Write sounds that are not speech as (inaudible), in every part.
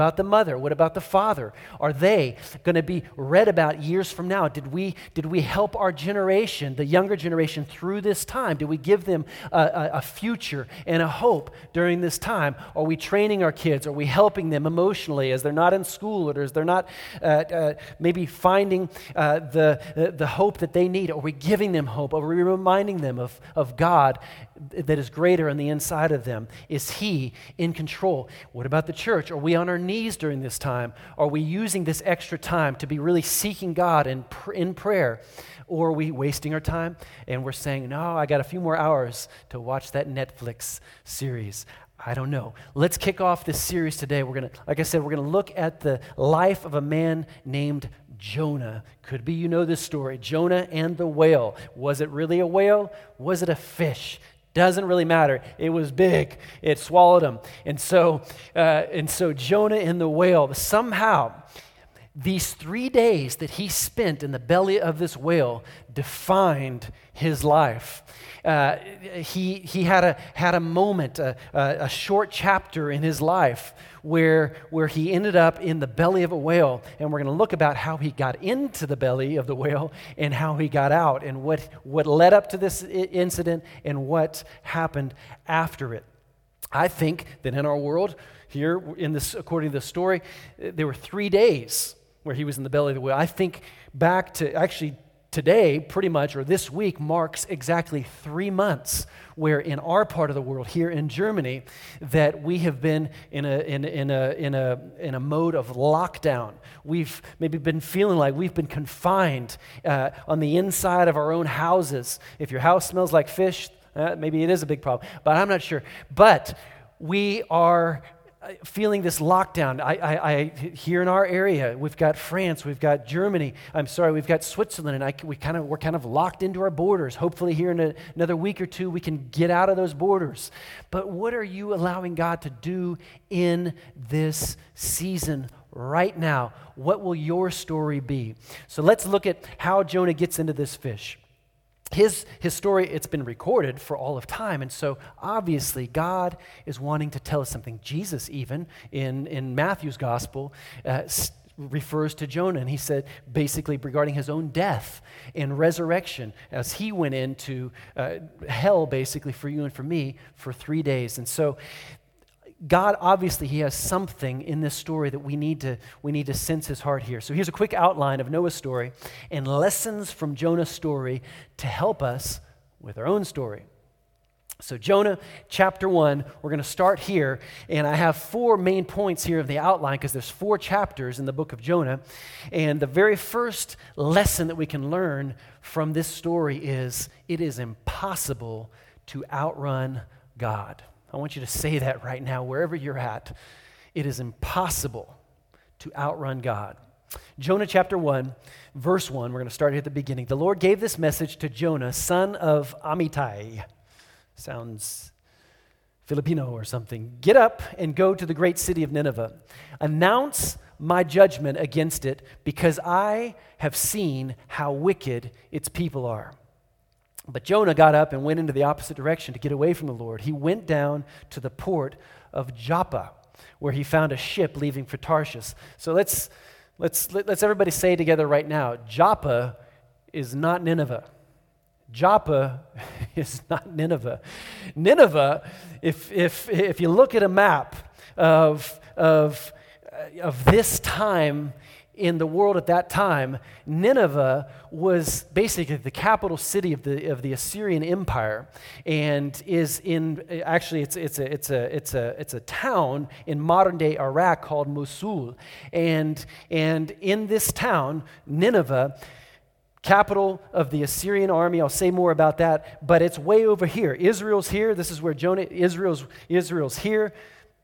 about the mother? What about the father? Are they going to be read about years from now? Did we, did we help our generation, the younger generation, through this time? Did we give them a, a, a future and a hope during this time? Are we training our kids? Are we helping them emotionally as they're not in school or as they're not uh, uh, maybe finding uh, the, the hope that they need? Are we giving them hope? Are we reminding them of, of God that is greater on the inside of them? Is He in control? What about the church? Are we on our knees during this time? Are we using this extra time to be really seeking God in, in prayer? Or are we wasting our time and we're saying, no, I got a few more hours to watch that Netflix series? I don't know. Let's kick off this series today. We're going to, like I said, we're going to look at the life of a man named Jonah. Could be you know this story Jonah and the whale. Was it really a whale? Was it a fish? Doesn't really matter. It was big. It swallowed him. And so, uh, and so Jonah and the whale, somehow, these three days that he spent in the belly of this whale defined his life. Uh, he, he had, a, had a moment, a, a, short chapter in his life where, where he ended up in the belly of a whale. And we're going to look about how he got into the belly of the whale and how he got out and what, what led up to this incident and what happened after it. I think that in our world, here in this, according to the story, there were three days where he was in the belly of the whale. I think back to actually today, pretty much, or this week, marks exactly three months where in our part of the world, here in Germany, that we have been in a, in, in, a, in, a, in a mode of lockdown. We've maybe been feeling like we've been confined uh, on the inside of our own houses. If your house smells like fish, uh, maybe it is a big problem, but I'm not sure. But we are feeling this lockdown. I, I, I, here in our area, we've got France, we've got Germany. I'm sorry, we've got Switzerland, and I, we kind of we're kind of locked into our borders. Hopefully, here in a, another week or two, we can get out of those borders. But what are you allowing God to do in this season? Right now, what will your story be? So let's look at how Jonah gets into this fish his, his story, it's been recorded for all of time. And so obviously, God is wanting to tell us something. Jesus, even in, in Matthew's gospel, uh, refers to Jonah. And he said, basically, regarding his own death and resurrection, as he went into uh, hell, basically, for you and for me for three days. And so God obviously he has something in this story that we need to we need to sense his heart here. So here's a quick outline of Noah's story and lessons from Jonah's story to help us with our own story. So Jonah chapter 1, we're going to start here and I have four main points here of the outline because there's four chapters in the book of Jonah and the very first lesson that we can learn from this story is it is impossible to outrun God. I want you to say that right now, wherever you're at. It is impossible to outrun God. Jonah chapter 1, verse 1, we're going to start here at the beginning. The Lord gave this message to Jonah, son of Amittai. Sounds Filipino or something. Get up and go to the great city of Nineveh. Announce my judgment against it because I have seen how wicked its people are. But Jonah got up and went into the opposite direction to get away from the Lord. He went down to the port of Joppa, where he found a ship leaving for Tarshish. So let's, let's, let's everybody say together right now Joppa is not Nineveh. Joppa (laughs) is not Nineveh. Nineveh, if, if, if you look at a map of, of, of this time in the world at that time, Nineveh was basically the capital city of the, of the Assyrian Empire and is in, actually, it's, it's, a, it's, a, it's, a, it's a town in modern day Iraq called Mosul. And, and in this town, Nineveh, capital of the Assyrian army. I'll say more about that, but it's way over here. Israel's here. This is where Jonah, Israel's, Israel's here.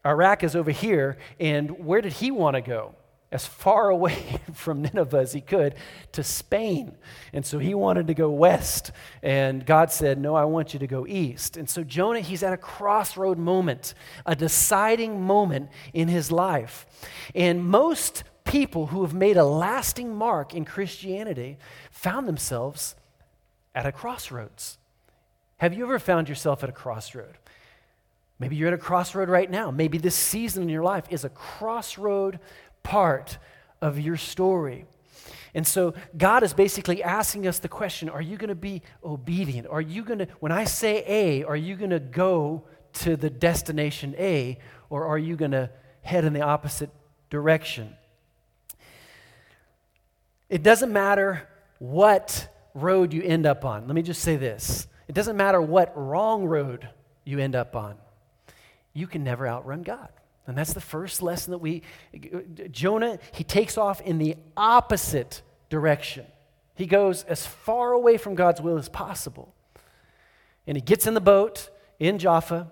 Iraq is over here. And where did he want to go? As far (laughs) away from Nineveh as he could to Spain. And so he wanted to go west. And God said, No, I want you to go east. And so Jonah, he's at a crossroad moment, a deciding moment in his life. And most people who have made a lasting mark in Christianity found themselves at a crossroads. Have you ever found yourself at a crossroad? Maybe you're at a crossroad right now. Maybe this season in your life is a crossroad part of your story. And so God is basically asking us the question Are you going to be obedient? Are you going to, when I say A, are you going to go to the destination A, or are you going to head in the opposite direction? It doesn't matter what road you end up on. Let me just say this it doesn't matter what wrong road you end up on, you can never outrun God. And that's the first lesson that we, Jonah, he takes off in the opposite direction. He goes as far away from God's will as possible. And he gets in the boat in Jaffa,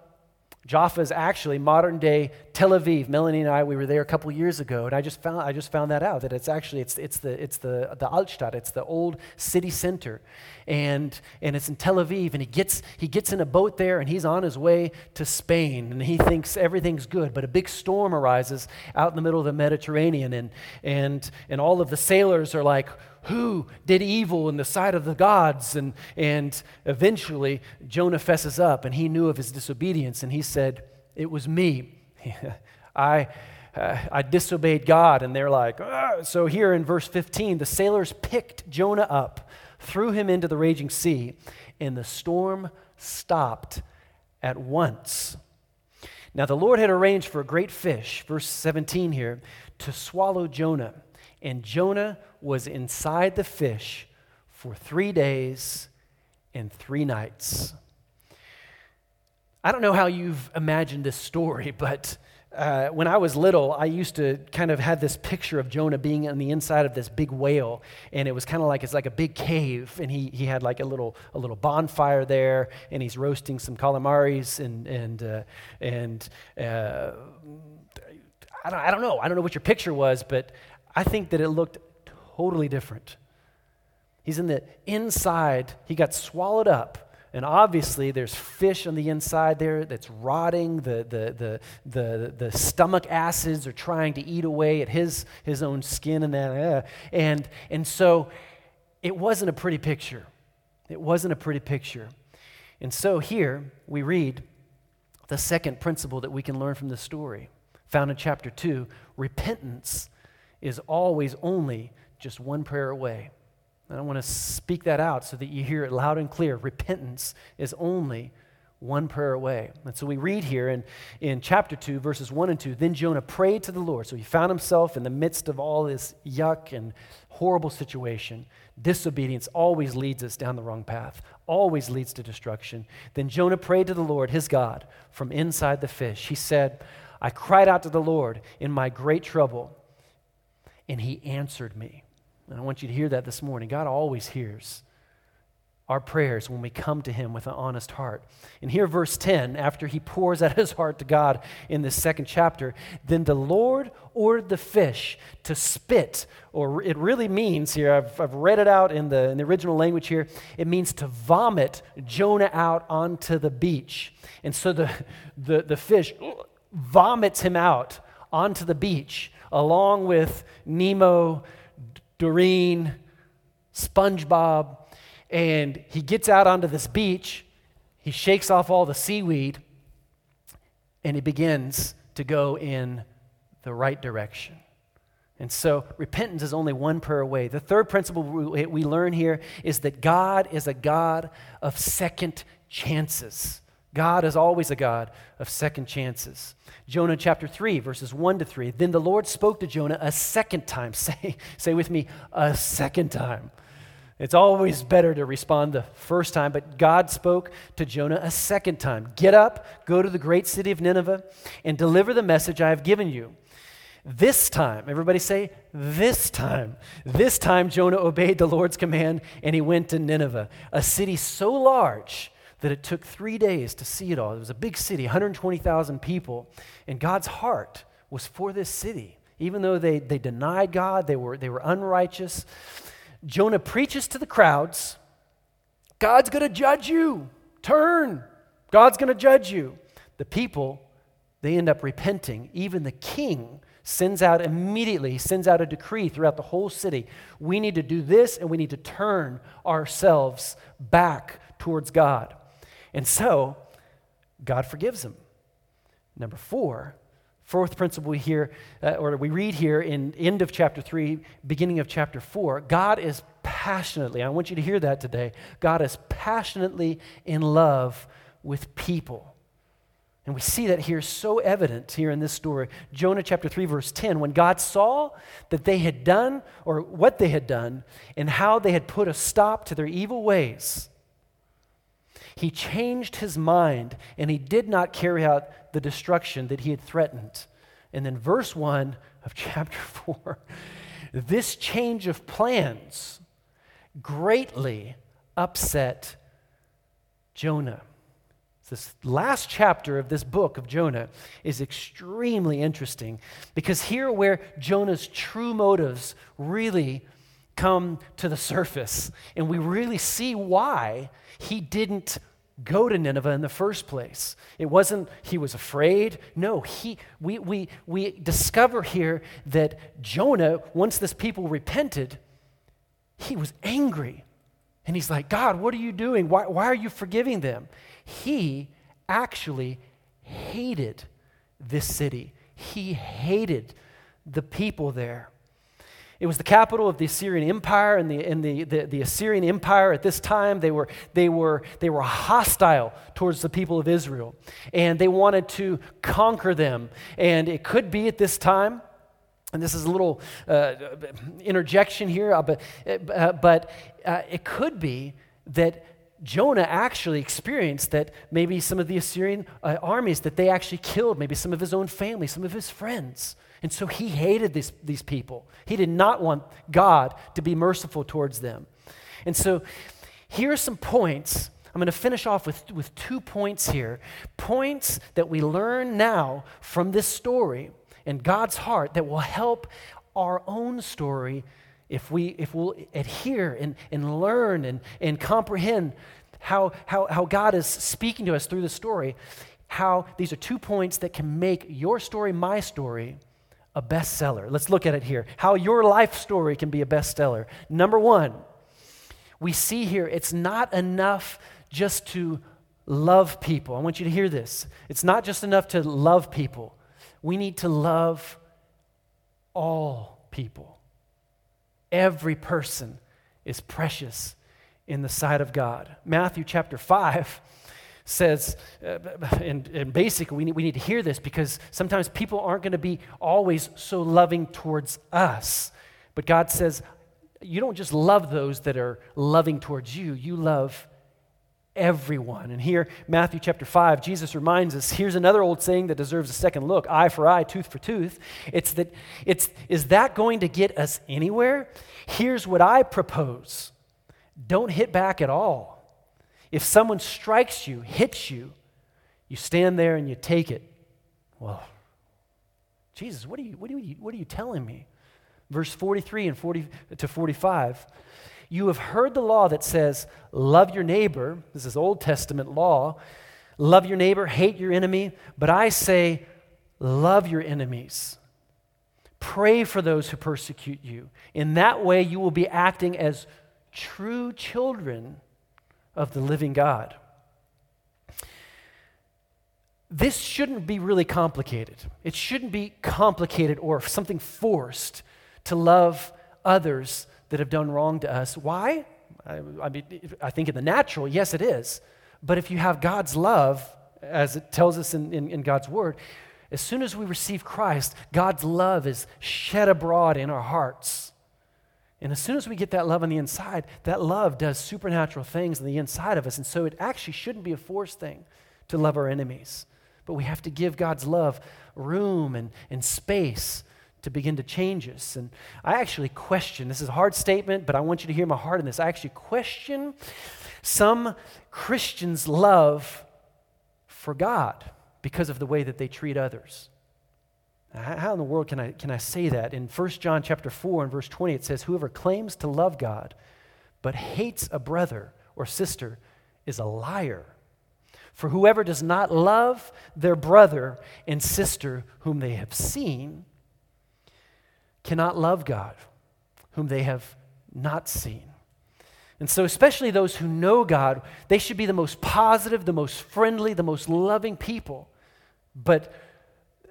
Jaffa is actually modern day Tel Aviv. Melanie and I, we were there a couple years ago, and I just found, I just found that out, that it's actually, it's, it's, the, it's the, the Altstadt, it's the old city center. And, and it's in Tel Aviv, and he gets, he gets in a boat there, and he's on his way to Spain, and he thinks everything's good. But a big storm arises out in the middle of the Mediterranean, and, and, and all of the sailors are like, who did evil in the sight of the gods? And, and eventually, Jonah fesses up and he knew of his disobedience and he said, It was me. (laughs) I, uh, I disobeyed God. And they're like, ah. So here in verse 15, the sailors picked Jonah up, threw him into the raging sea, and the storm stopped at once. Now, the Lord had arranged for a great fish, verse 17 here, to swallow Jonah. And Jonah was inside the fish for three days and three nights. I don't know how you've imagined this story, (laughs) but uh, when I was little, I used to kind of have this picture of Jonah being on the inside of this big whale, and it was kind of like it's like a big cave, and he, he had like a little a little bonfire there, and he's roasting some calamaris and and uh, and uh, I don't I don't know I don't know what your picture was, but I think that it looked totally different. He's in the inside, he got swallowed up. And obviously, there's fish on the inside there that's rotting. The, the, the, the, the stomach acids are trying to eat away at his, his own skin and that. Uh, and, and so it wasn't a pretty picture. It wasn't a pretty picture. And so here we read the second principle that we can learn from the story, found in chapter 2 repentance is always only just one prayer away. And I want to speak that out so that you hear it loud and clear. Repentance is only one prayer away. And so we read here in, in chapter 2, verses 1 and 2 Then Jonah prayed to the Lord. So he found himself in the midst of all this yuck and horrible situation. Disobedience always leads us down the wrong path, always leads to destruction. Then Jonah prayed to the Lord, his God, from inside the fish. He said, I cried out to the Lord in my great trouble and he answered me. And I want you to hear that this morning. God always hears our prayers when we come to him with an honest heart. And here, verse 10, after he pours out his heart to God in this second chapter, then the Lord ordered the fish to spit, or it really means here, I've, I've read it out in the, in the original language here, it means to vomit Jonah out onto the beach. And so the, the, the fish vomits him out onto the beach along with Nemo, Doreen, SpongeBob, and he gets out onto this beach. He shakes off all the seaweed and he begins to go in the right direction. And so repentance is only one prayer away. The third principle we learn here is that God is a God of second chances. God is always a God of second chances. Jonah chapter 3, verses 1 to 3. Then the Lord spoke to Jonah a second time. (laughs) Say, say with me, a second time. It's always better to respond the first time, but God spoke to Jonah a second time. Get up, go to the great city of Nineveh, and deliver the message I have given you. This time, everybody say, this time. This time, Jonah obeyed the Lord's command and he went to Nineveh, a city so large that it took three days to see it all. It was a big city, 120,000 people, and God's heart was for this city. Even though they, they denied God, they were, they were unrighteous. Jonah preaches to the crowds God's going to judge you. Turn. God's going to judge you. The people, they end up repenting. Even the king sends out immediately, he sends out a decree throughout the whole city. We need to do this and we need to turn ourselves back towards God. And so, God forgives him. Number four, fourth principle we hear, uh, or we read here in end of chapter three, beginning of chapter four, God is passionately, I want you to hear that today, God is passionately in love with people. And we see that here so evident here in this story. Jonah chapter 3, verse 10. When God saw that they had done, or what they had done, and how they had put a stop to their evil ways, he changed his mind and he did not carry out the destruction that he had threatened. And then, verse 1 of (laughs) chapter 4 this change of plans greatly upset Jonah. This last chapter of this book of Jonah is extremely interesting because here, where Jonah's true motives really come to the surface, and we really see why he didn't go to Nineveh in the first place. It wasn't he was afraid. No, he, we, we, we discover here that Jonah, once this people repented, he was angry. And he's like, God, what are you doing? Why, why are you forgiving them? He actually hated this city, he hated the people there. It was the capital of the Assyrian Empire, and, the, and the, the, the, Assyrian Empire at this time, they were, they, were, they were hostile towards the people of Israel, and they wanted to conquer them. And it could be at this time, and this is a little uh, interjection here, uh, but, uh, but uh, it could be that Jonah actually experienced that maybe some of the Assyrian uh, armies that they actually killed, maybe some of his own family, some of his friends. And so he hated this, these people. He did not want God to be merciful towards them. And so here are some points. I'm going to finish off with, with two points here. Points that we learn now from this story and God's heart that will help our own story if, we, if we'll adhere and, and learn and, and comprehend how, how, how God is speaking to us through the story, how these are two points that can make your story, my story, a bestseller. Let's look at it here. How your life story can be a bestseller. Number one, we see here it's not enough just to love people. I want you to hear this. It's not just enough to love people, we need to love all people. Every person is precious in the sight of God. Matthew chapter 5 says, uh, and, and, basically, we need, we need to hear this because sometimes people aren't going to be always so loving towards us. But God says, you don't just love those that are loving towards you, you love everyone. And here, Matthew chapter 5, Jesus reminds us here's another old saying that deserves a second look eye for eye, tooth for tooth. It's that, it's, is that going to get us anywhere? Here's what I propose don't hit back at all. If someone strikes you, hits you, you stand there and you take it. Well, Jesus, what are you, what are you, what are you telling me? Verse 43 and 40 to 45. You have heard the law that says, Love your neighbor. This is Old Testament law. Love your neighbor, hate your enemy. But I say, Love your enemies. Pray for those who persecute you. In that way, you will be acting as true children of the living God. This shouldn't be really complicated. It shouldn't be complicated or something forced to love others that have done wrong to us. Why? I, I mean, I think in the natural, yes, it is. But if you have God's love, as it tells us in, in, in God's word, as soon as we receive Christ, God's love is shed abroad in our hearts. And as soon as we get that love on the inside, that love does supernatural things on the inside of us. And so it actually shouldn't be a forced thing to love our enemies. But we have to give God's love room and, and space to begin to change us. And I actually question this is a hard statement, but I want you to hear my heart in this. I actually question some Christians' love for God because of the way that they treat others. How in the world can I, can I say that? In 1 John chapter 4 and verse 20, it says, Whoever claims to love God but hates a brother or sister is a liar. For whoever does not love their brother and sister whom they have seen cannot love God, whom they have not seen. And so, especially those who know God, they should be the most positive, the most friendly, the most loving people. But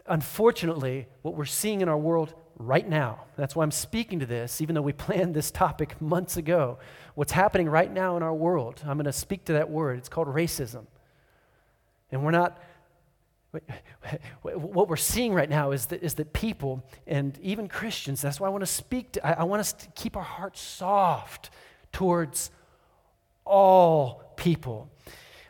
unfortunately, what we're seeing in our world right now, that's why I'm speaking to this, even though we (laughs) planned this topic months ago. What's happening right now in our world, I'm going to speak to that word. It's called racism. And we're not, (laughs) what we're seeing right now is that, is that people and even Christians, that's why I want to speak to, I, I want us to keep our hearts soft towards all people.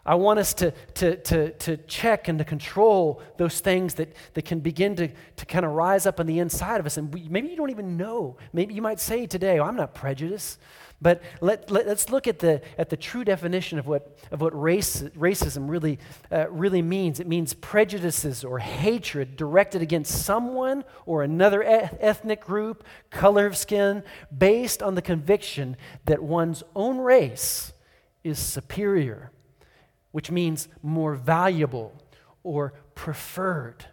I want us to, to, to, to check and to control those things that, that can begin to, to kind of rise up on the inside of us. And we, maybe you don't even know. Maybe you might say today, oh, I'm not prejudiced. But let, let, us look at the, at the true definition of what, of what race, racism really, uh, really means. It means prejudices or hatred directed against someone or another ethnic group, color of skin, based on the conviction that one's own race is superior, which means more valuable or preferred.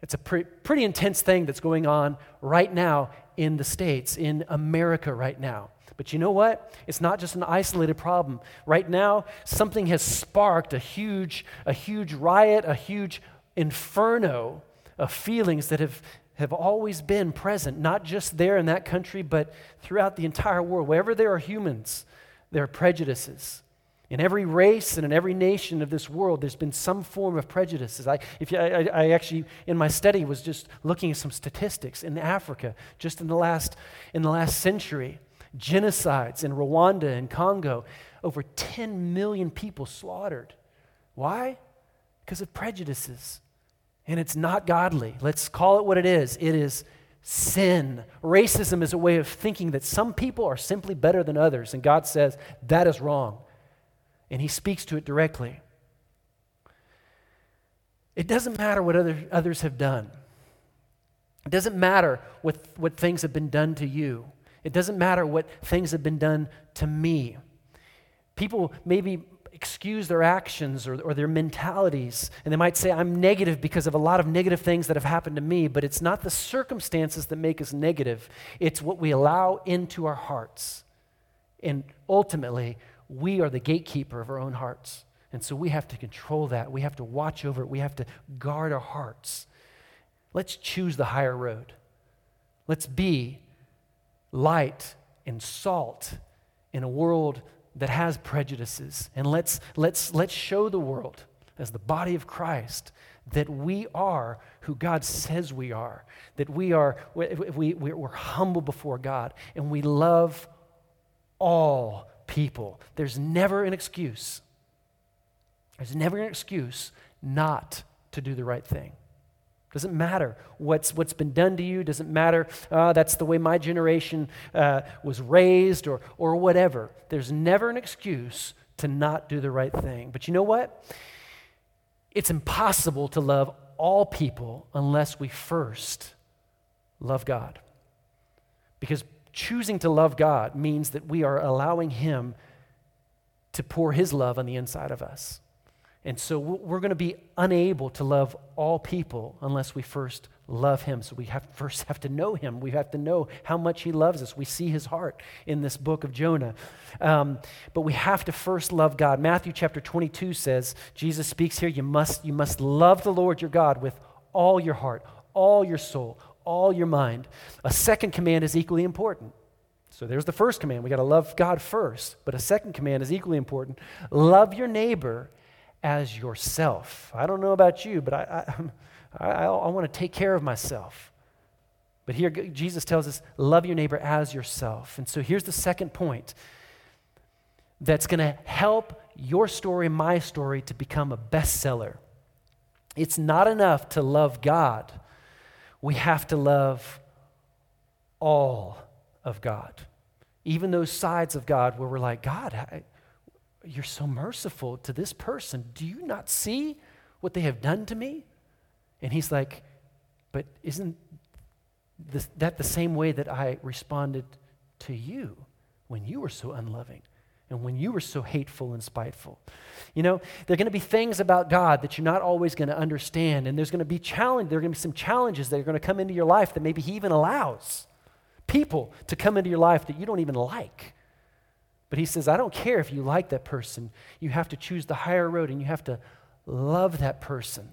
It's a pre- pretty intense thing that's going on right now in the States, in America right now. But you know what? It's not just an isolated problem. Right now, something has sparked a huge, a huge riot, a huge inferno of feelings that have, have always been present, not just there in that country, but throughout the entire world. Wherever there are humans, there are prejudices. In every race and in every nation of this world, there's been some form of prejudices. I, if I, I, actually, in my study, was just looking at some statistics in Africa, just in the last, in the last century genocides in Rwanda and Congo, over 10 million people slaughtered. Why? Because of prejudices. And it's not godly. Let's call it what it is it is sin. Racism is a way of thinking that some people are simply better than others, and God says that is wrong. And He speaks to it directly. It doesn't matter what other, others have done. It doesn't matter what, what things have been done to you. It doesn't matter what things have been done to me. People maybe excuse their actions or, or their mentalities, and they might say, I'm negative because of a lot of negative things that have happened to me, but it's not the circumstances that make us negative, it's what we allow into our hearts. And ultimately, we are the gatekeeper of our own hearts. And so we have to control that. We have to watch over it. We have to guard our hearts. Let's choose the higher road. Let's be light and salt in a world that has prejudices. And let's, let's, let's show the world, as the body of Christ, that we are who God says we are, that we are, we, we, we're humble before God, and we love all people. There's never an excuse. There's never an excuse not to do the right thing. Doesn't matter what's, what's been done to you. Doesn't matter, uh, that's the way my generation uh, was raised or, or whatever. There's never an excuse to not do the right thing. But you know what? It's impossible to love all people unless we first love God. Because choosing to love God means that we are allowing Him to pour His love on the inside of us. And so we're going to be unable to love all people unless we first love him. So we have first have to know him. We have to know how much he loves us. We see his heart in this book of Jonah. Um, but we have to first love God. Matthew chapter 22 says, Jesus speaks here, you must, you must love the Lord your God with all your heart, all your soul, all your mind. A second command is equally important. So there's the first command. We got to love God first. But a second command is equally important. Love your neighbor as yourself. I don't know about you, but I, I, (laughs) I, I want to take care of myself. But here, Jesus tells us, love your neighbor as yourself. And so here's the second point that's going to help your story, my story, to become a bestseller. It's not enough to love God, we have to love all of God. Even those sides of God where we're like, God, I, you're so merciful to this person. Do you not see what they have done to me? And he's like, But isn't this, that the same way that I responded to you when you were so unloving? And when you were so hateful and spiteful. You know, there are going to be things about God that you're not always going to understand, and there's going to be challenge. There are going to be some challenges that are going to come into your life that maybe He even allows people to come into your life that you don't even like. But he says, I don't care if you like that person. You have to choose the higher road and you have to love that person.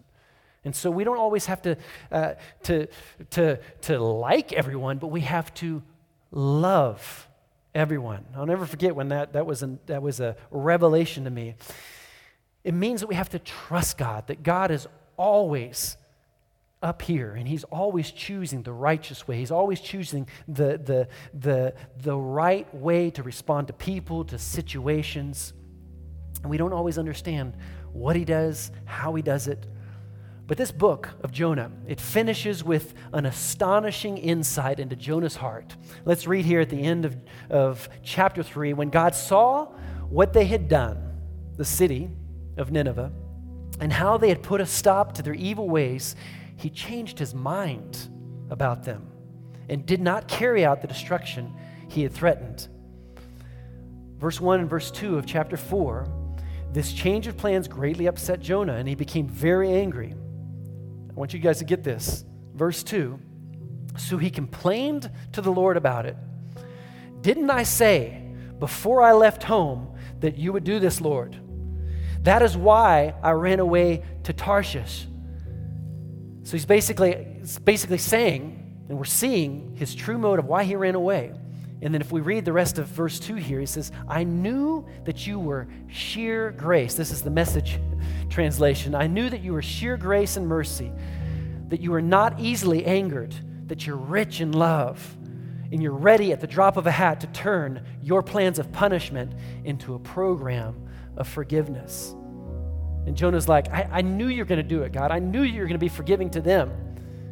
And so we don't always have to, uh, to, to, to like everyone, but we have to love everyone. I'll never forget when that, that, was an, that was a revelation to me. It means that we have to trust God, that God is always up here and he's always choosing the righteous way. He's always choosing the, the, the, the right way to respond to people, to situations. And we don't always understand what he does, how he does it. But this book of Jonah, it finishes with an astonishing insight into Jonah's heart. Let's read here at the end of, of chapter 3 when God saw what they had done, the city of Nineveh, and how they had put a stop to their evil ways, he changed his mind about them and did not carry out the destruction he had threatened. Verse 1 and verse 2 of chapter 4 this change of plans greatly upset Jonah, and he became very angry. I want you guys to get this. Verse 2 So he complained to the Lord about it. Didn't I say before I left home that you would do this, Lord? That is why I ran away to Tarshish. So he's basically, basically saying, and we're seeing his true motive, why he ran away. And then if we read the rest of verse 2 here, he says, I knew that you were sheer grace. This is the message (laughs) translation. I knew that you were sheer grace and mercy, that you were not easily angered, that you're rich in love, and you're ready at the drop of a hat to turn your plans of punishment into a program of forgiveness. And Jonah's like, I, I knew you're going to do it, God. I knew you were going to be forgiving to them.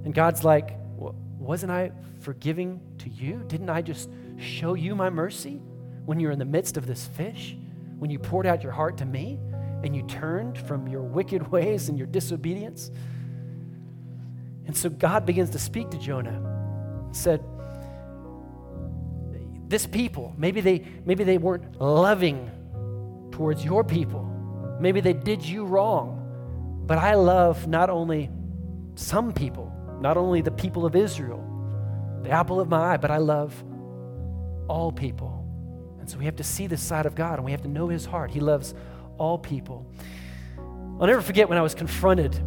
And God's like, wasn't I forgiving to you? Didn't I just show you my mercy when you're in the midst of this fish? When you poured out your heart to me and you turned from your wicked (laughs) ways and your disobedience? And so God begins to speak to Jonah. Said, This people, maybe they, maybe they weren't loving towards your people. Maybe they did you wrong. But I love not only some people, not only the people of Israel, the apple of my eye, but I love all people. And so we have to see this side of God and we have to know his heart. He loves all people. I'll never forget when I was confronted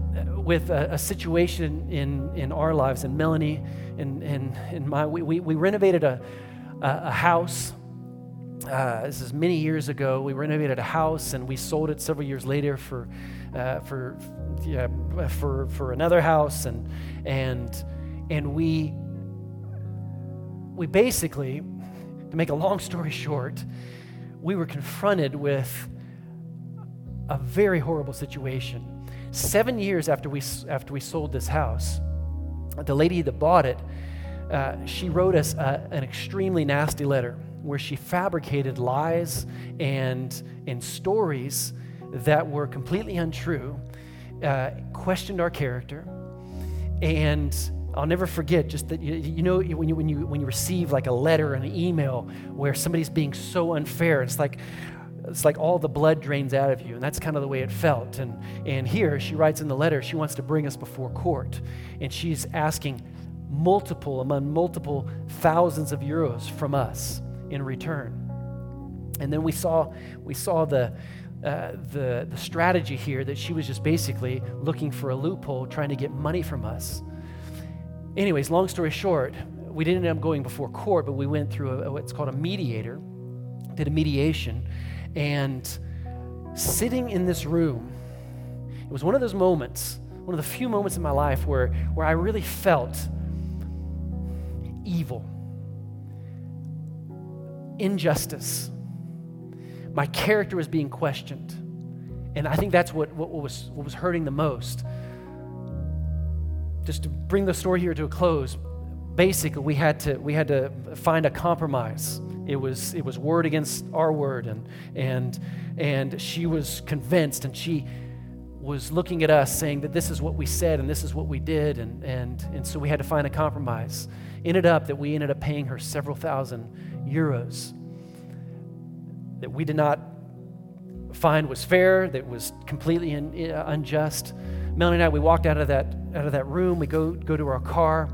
with a, a situation in, in our lives, and Melanie and, and, and my, we, we, we renovated a, a, a house. Uh, this is many years ago. We renovated a house and we sold it several years later for, uh, for, yeah, for, for another house. And, and, and we, we basically to make a long story short, we were confronted with a very horrible situation. Seven years after we, after we sold this house, the lady that bought it, uh, she wrote us a, an extremely nasty letter where she fabricated lies and, and stories that were completely untrue, uh, questioned our character, and I'll never forget just that you, you know when you, when you when you receive like a letter an email where somebody's being so unfair, it's like it's like all the blood drains out of you and that's kind of the way it felt and and here she writes in the letter she wants to bring us before court and she's asking multiple among multiple thousands of euros from us in return and then we saw we saw the uh, the, the strategy here that she was just basically looking for a loophole, trying to get money from us. Anyways, long story short, we didn't end up going before court, but we went through a, what's called a mediator, did a mediation, and sitting in this room, it was one of those moments, one of the few moments in my life where, where I really felt evil, injustice. My character was being questioned. And I think that's what, what, was, what was hurting the most just to bring the story here to a close, basically we had to we had to find a compromise. It was it was word against our word, and and and she was convinced, and she was looking at us saying that this is what we said and this is what we did, and and and so we had to find a compromise. Ended up that we ended up paying her several thousand euros that we did not find was fair, that was completely in, uh, unjust. Melanie and I, we walked out of that, out of that room. We go, go to our car.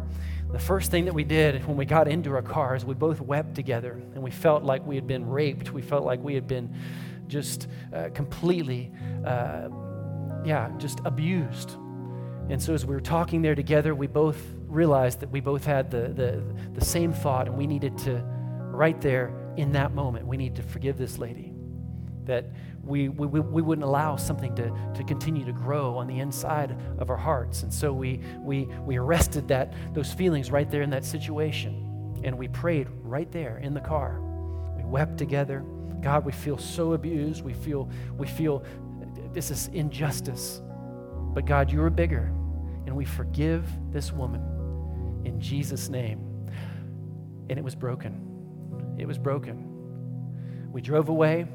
The first thing that we did when we got into our car is we both wept together and we felt like we had been raped. We felt like we had been just uh, completely, uh, yeah, just abused. And so, as we were talking there together, we both realized that we both had the, the, the same thought, and we needed to, right there in that moment, we need to forgive this lady. That we, we, we wouldn't allow something to, to continue to grow on the inside of our hearts. And so we, we, we arrested that, those feelings right there in that situation. And we prayed right there in the car. We wept together. God, we feel so abused. We feel, we feel this is injustice. But God, you are bigger. And we forgive this woman in Jesus' name. And it was broken. It was broken. We drove away,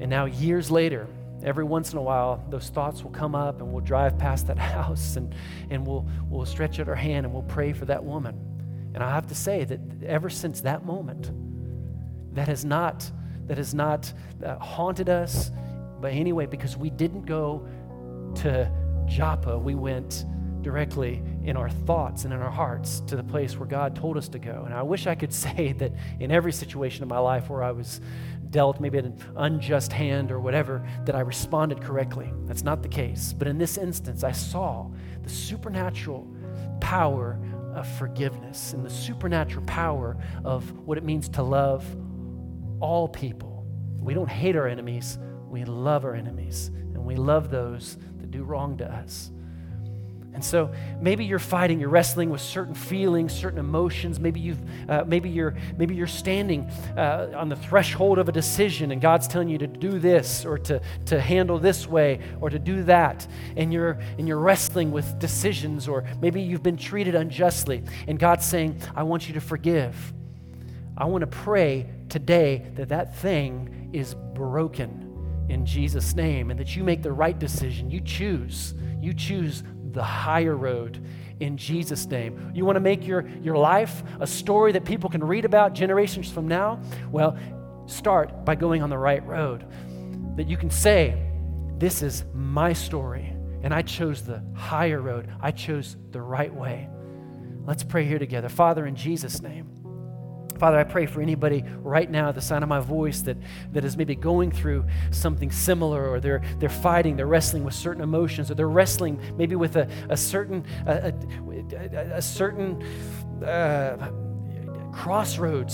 and now years later, every once in a while, those thoughts will come up, and we'll drive past that (laughs) house and, and we'll, we'll stretch out our hand and we'll pray for that woman. And I have to say that ever since that moment, that has not, that has not uh, haunted us But anyway, because we didn't go to Joppa. We went directly in our thoughts and in our hearts to the place where God told us to go. And I wish I could (laughs) say that in every situation of my life where I was dealt maybe an unjust hand or whatever, that I responded correctly. That's not the case. But in this instance, I saw the supernatural power of forgiveness and the supernatural power of what it means to love all people. We don't hate our enemies, we love our enemies, and we love those that do wrong to us. And so maybe you're fighting, you're wrestling with certain feelings, certain emotions. Maybe you've, uh, maybe you're, maybe you're standing uh, on the threshold of a decision, and God's telling you to do this, or to, to handle this way, or to do that, and you're and you're wrestling with decisions, or maybe you've been treated unjustly, and God's saying, "I want you to forgive." I want to pray today that that thing is broken in Jesus' name, and that you make the right decision. You choose. You choose the higher road in Jesus' name. You want to make your, your life a story that people can read about generations from now? Well, start by going on the right road. That you can say, This is my story, and I chose the higher road. I chose the right way. Let's pray here together. Father, in Jesus' name. Father, I pray for anybody right now the sound of my voice that, that is maybe going through something similar or they're, they're fighting, they're wrestling with certain emotions, or they're wrestling maybe with a, a certain, a, a, a certain uh, crossroads